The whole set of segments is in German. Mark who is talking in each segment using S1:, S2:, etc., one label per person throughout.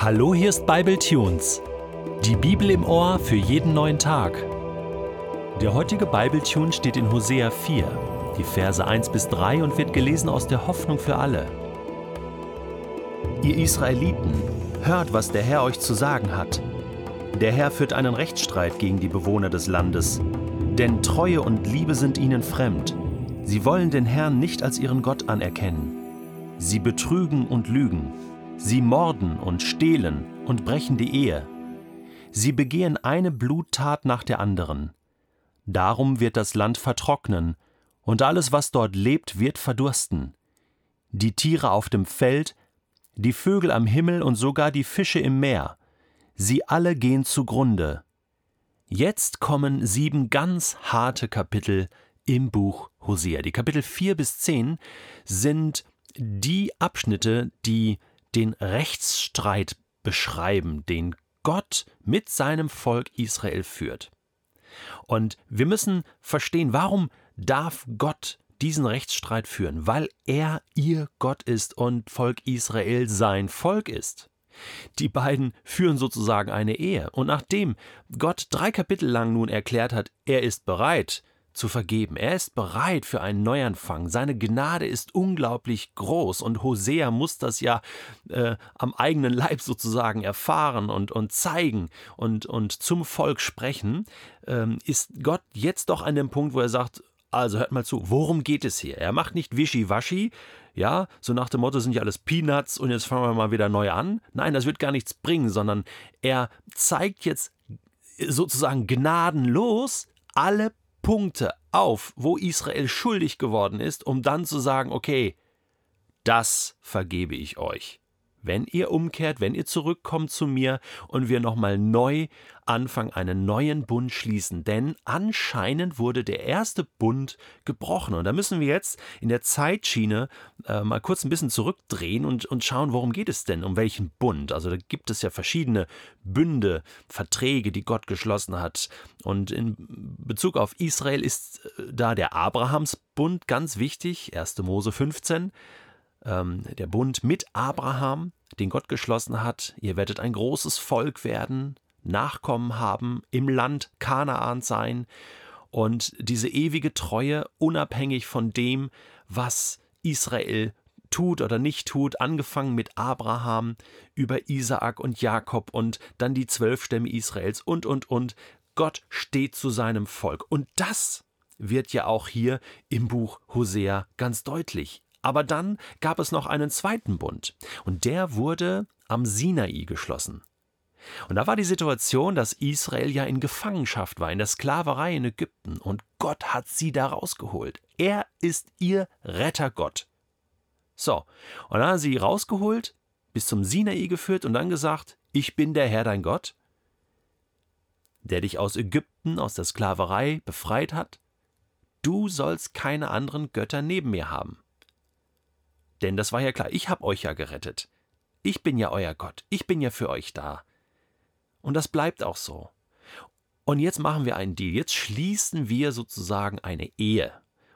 S1: Hallo, hier ist Bible Tunes. Die Bibel im Ohr für jeden neuen Tag. Der heutige Bible Tune steht in Hosea 4, die Verse 1 bis 3 und wird gelesen aus der Hoffnung für alle. Ihr Israeliten, hört, was der Herr euch zu sagen hat. Der Herr führt einen Rechtsstreit gegen die Bewohner des Landes, denn Treue und Liebe sind ihnen fremd. Sie wollen den Herrn nicht als ihren Gott anerkennen. Sie betrügen und lügen. Sie morden und stehlen und brechen die Ehe. Sie begehen eine Bluttat nach der anderen. Darum wird das Land vertrocknen, und alles, was dort lebt, wird verdursten. Die Tiere auf dem Feld, die Vögel am Himmel und sogar die Fische im Meer, sie alle gehen zugrunde. Jetzt kommen sieben ganz harte Kapitel im Buch Hosea. Die Kapitel 4 bis 10 sind die Abschnitte, die den Rechtsstreit beschreiben, den Gott mit seinem Volk Israel führt. Und wir müssen verstehen, warum darf Gott diesen Rechtsstreit führen? Weil er ihr Gott ist und Volk Israel sein Volk ist. Die beiden führen sozusagen eine Ehe. Und nachdem Gott drei Kapitel lang nun erklärt hat, er ist bereit, zu vergeben. Er ist bereit für einen Neuanfang. Seine Gnade ist unglaublich groß und Hosea muss das ja äh, am eigenen Leib sozusagen erfahren und, und zeigen und, und zum Volk sprechen. Ähm, ist Gott jetzt doch an dem Punkt, wo er sagt, also hört mal zu, worum geht es hier? Er macht nicht Wischiwaschi, ja, so nach dem Motto sind ja alles Peanuts und jetzt fangen wir mal wieder neu an. Nein, das wird gar nichts bringen, sondern er zeigt jetzt sozusagen gnadenlos alle Punkte auf, wo Israel schuldig geworden ist, um dann zu sagen, okay, das vergebe ich euch wenn ihr umkehrt, wenn ihr zurückkommt zu mir und wir nochmal neu anfangen, einen neuen Bund schließen. Denn anscheinend wurde der erste Bund gebrochen. Und da müssen wir jetzt in der Zeitschiene äh, mal kurz ein bisschen zurückdrehen und, und schauen, worum geht es denn, um welchen Bund. Also da gibt es ja verschiedene Bünde, Verträge, die Gott geschlossen hat. Und in Bezug auf Israel ist äh, da der Abrahamsbund ganz wichtig, 1. Mose 15 ähm, der Bund mit Abraham, den Gott geschlossen hat. Ihr werdet ein großes Volk werden, Nachkommen haben, im Land Kanaan sein und diese ewige Treue, unabhängig von dem, was Israel tut oder nicht tut, angefangen mit Abraham über Isaak und Jakob und dann die zwölf Stämme Israels und, und, und. Gott steht zu seinem Volk. Und das wird ja auch hier im Buch Hosea ganz deutlich. Aber dann gab es noch einen zweiten Bund, und der wurde am Sinai geschlossen. Und da war die Situation, dass Israel ja in Gefangenschaft war, in der Sklaverei in Ägypten, und Gott hat sie da rausgeholt. Er ist ihr Rettergott. So, und dann hat er sie rausgeholt, bis zum Sinai geführt und dann gesagt, ich bin der Herr dein Gott, der dich aus Ägypten, aus der Sklaverei befreit hat. Du sollst keine anderen Götter neben mir haben. Denn das war ja klar, ich habe euch ja gerettet. Ich bin ja euer Gott, ich bin ja für euch da. Und das bleibt auch so. Und jetzt machen wir einen Deal, jetzt schließen wir sozusagen eine Ehe,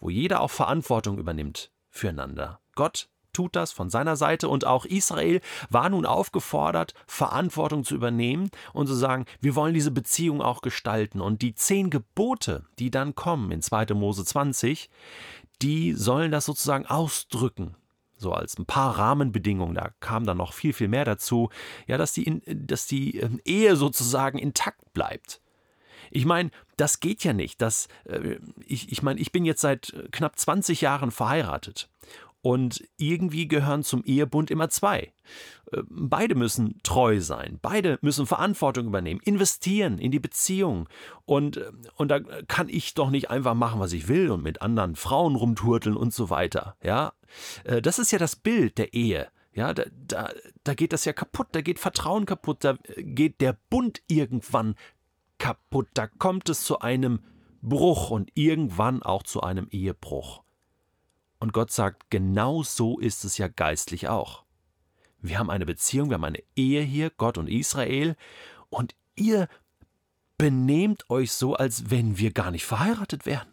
S1: wo jeder auch Verantwortung übernimmt füreinander. Gott tut das von seiner Seite und auch Israel war nun aufgefordert, Verantwortung zu übernehmen und zu sagen, wir wollen diese Beziehung auch gestalten. Und die zehn Gebote, die dann kommen in 2. Mose 20, die sollen das sozusagen ausdrücken so als ein paar Rahmenbedingungen, da kam dann noch viel, viel mehr dazu, ja, dass die, dass die ähm, Ehe sozusagen intakt bleibt. Ich meine, das geht ja nicht. Das, äh, ich, ich meine, ich bin jetzt seit knapp 20 Jahren verheiratet und irgendwie gehören zum Ehebund immer zwei. Äh, beide müssen treu sein, beide müssen Verantwortung übernehmen, investieren in die Beziehung. Und, äh, und da kann ich doch nicht einfach machen, was ich will und mit anderen Frauen rumturteln und so weiter. Ja, äh, das ist ja das Bild der Ehe. Ja, da, da, da geht das ja kaputt, da geht Vertrauen kaputt, da geht der Bund irgendwann kaputt, da kommt es zu einem Bruch und irgendwann auch zu einem Ehebruch. Und Gott sagt, genau so ist es ja geistlich auch. Wir haben eine Beziehung, wir haben eine Ehe hier, Gott und Israel, und ihr benehmt euch so, als wenn wir gar nicht verheiratet wären.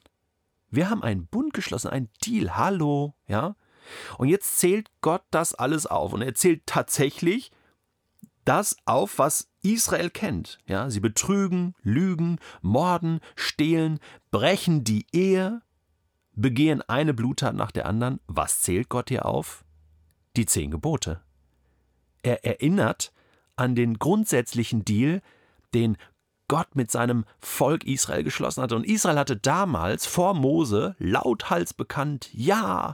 S1: Wir haben einen Bund geschlossen, einen Deal, hallo, ja? Und jetzt zählt Gott das alles auf und er zählt tatsächlich das auf, was Israel kennt. Ja, sie betrügen, lügen, morden, stehlen, brechen die Ehe, begehen eine Bluttat nach der anderen. Was zählt Gott hier auf? Die zehn Gebote. Er erinnert an den grundsätzlichen Deal, den Gott mit seinem Volk Israel geschlossen hatte. Und Israel hatte damals vor Mose lauthals bekannt, ja,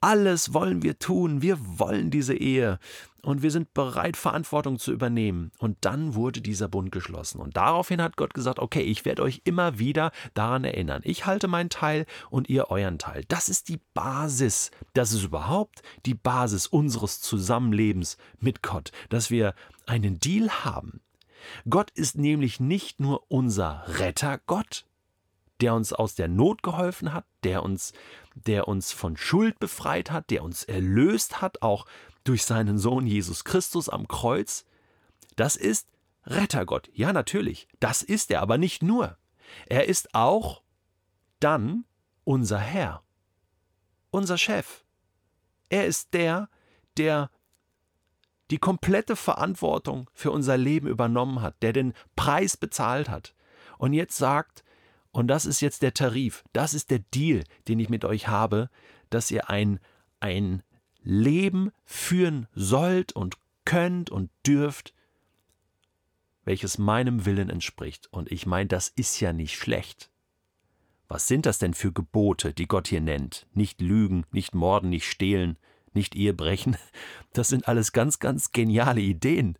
S1: alles wollen wir tun, wir wollen diese Ehe und wir sind bereit, Verantwortung zu übernehmen. Und dann wurde dieser Bund geschlossen. Und daraufhin hat Gott gesagt, okay, ich werde euch immer wieder daran erinnern. Ich halte meinen Teil und ihr euren Teil. Das ist die Basis. Das ist überhaupt die Basis unseres Zusammenlebens mit Gott, dass wir einen Deal haben, Gott ist nämlich nicht nur unser Rettergott, der uns aus der Not geholfen hat, der uns, der uns von Schuld befreit hat, der uns erlöst hat, auch durch seinen Sohn Jesus Christus am Kreuz. Das ist Rettergott. Ja, natürlich, das ist er, aber nicht nur. Er ist auch dann unser Herr, unser Chef. Er ist der, der die komplette Verantwortung für unser Leben übernommen hat, der den Preis bezahlt hat und jetzt sagt, und das ist jetzt der Tarif, das ist der Deal, den ich mit euch habe, dass ihr ein, ein Leben führen sollt und könnt und dürft, welches meinem Willen entspricht. Und ich meine, das ist ja nicht schlecht. Was sind das denn für Gebote, die Gott hier nennt? Nicht lügen, nicht morden, nicht stehlen, nicht Ehe brechen. Das sind alles ganz, ganz geniale Ideen,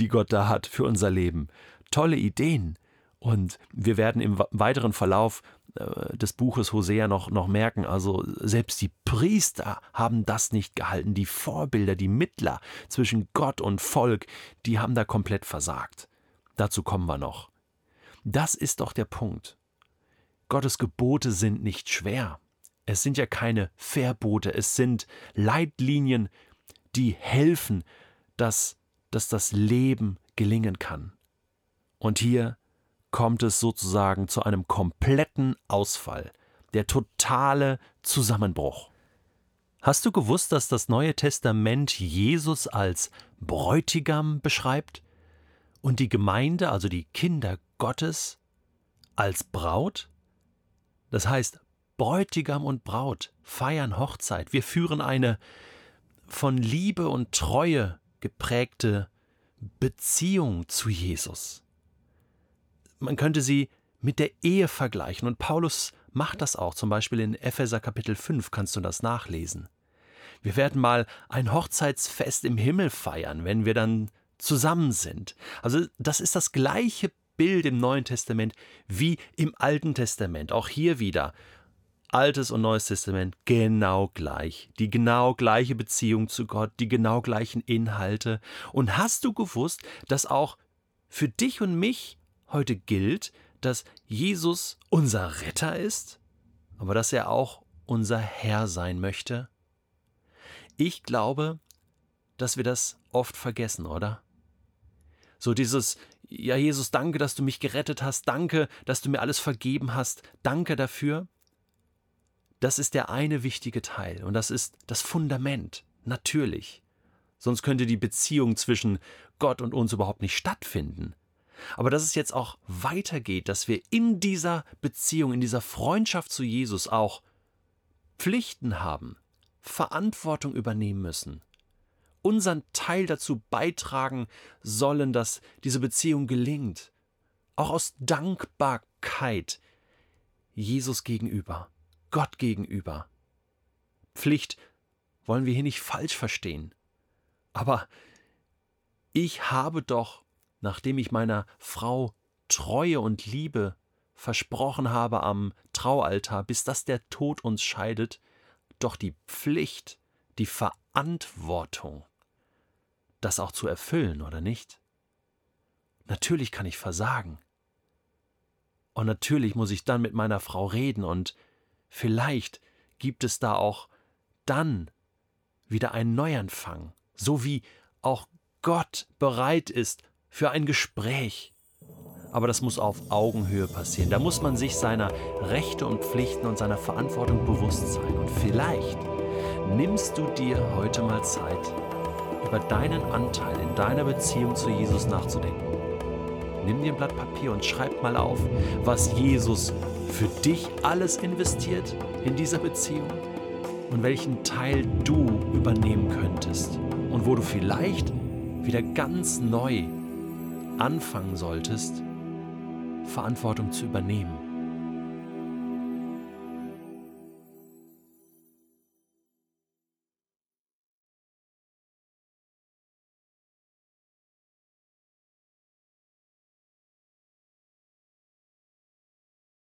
S1: die Gott da hat für unser Leben. Tolle Ideen. Und wir werden im weiteren Verlauf des Buches Hosea noch, noch merken, also selbst die Priester haben das nicht gehalten. Die Vorbilder, die Mittler zwischen Gott und Volk, die haben da komplett versagt. Dazu kommen wir noch. Das ist doch der Punkt. Gottes Gebote sind nicht schwer. Es sind ja keine Verbote, es sind Leitlinien, die helfen, dass, dass das Leben gelingen kann. Und hier kommt es sozusagen zu einem kompletten Ausfall, der totale Zusammenbruch. Hast du gewusst, dass das Neue Testament Jesus als Bräutigam beschreibt und die Gemeinde, also die Kinder Gottes, als Braut? Das heißt, Bräutigam und Braut feiern Hochzeit. Wir führen eine von Liebe und Treue geprägte Beziehung zu Jesus. Man könnte sie mit der Ehe vergleichen und Paulus macht das auch, zum Beispiel in Epheser Kapitel 5 kannst du das nachlesen. Wir werden mal ein Hochzeitsfest im Himmel feiern, wenn wir dann zusammen sind. Also das ist das gleiche Bild im Neuen Testament wie im Alten Testament. Auch hier wieder Altes und Neues Testament genau gleich. Die genau gleiche Beziehung zu Gott, die genau gleichen Inhalte. Und hast du gewusst, dass auch für dich und mich heute gilt, dass Jesus unser Retter ist, aber dass er auch unser Herr sein möchte? Ich glaube, dass wir das oft vergessen, oder? So dieses, ja Jesus, danke, dass du mich gerettet hast, danke, dass du mir alles vergeben hast, danke dafür. Das ist der eine wichtige Teil und das ist das Fundament, natürlich. Sonst könnte die Beziehung zwischen Gott und uns überhaupt nicht stattfinden. Aber dass es jetzt auch weitergeht, dass wir in dieser Beziehung, in dieser Freundschaft zu Jesus auch Pflichten haben, Verantwortung übernehmen müssen, unseren Teil dazu beitragen sollen, dass diese Beziehung gelingt, auch aus Dankbarkeit Jesus gegenüber. Gott gegenüber. Pflicht wollen wir hier nicht falsch verstehen. Aber ich habe doch, nachdem ich meiner Frau Treue und Liebe versprochen habe am Traualtar, bis dass der Tod uns scheidet, doch die Pflicht, die Verantwortung, das auch zu erfüllen, oder nicht? Natürlich kann ich versagen. Und natürlich muss ich dann mit meiner Frau reden und Vielleicht gibt es da auch dann wieder einen Neuanfang, so wie auch Gott bereit ist für ein Gespräch. Aber das muss auf Augenhöhe passieren. Da muss man sich seiner Rechte und Pflichten und seiner Verantwortung bewusst sein. Und vielleicht nimmst du dir heute mal Zeit, über deinen Anteil in deiner Beziehung zu Jesus nachzudenken. Nimm dir ein Blatt Papier und schreib mal auf, was Jesus für dich alles investiert in dieser Beziehung und welchen Teil du übernehmen könntest und wo du vielleicht wieder ganz neu anfangen solltest, Verantwortung zu übernehmen.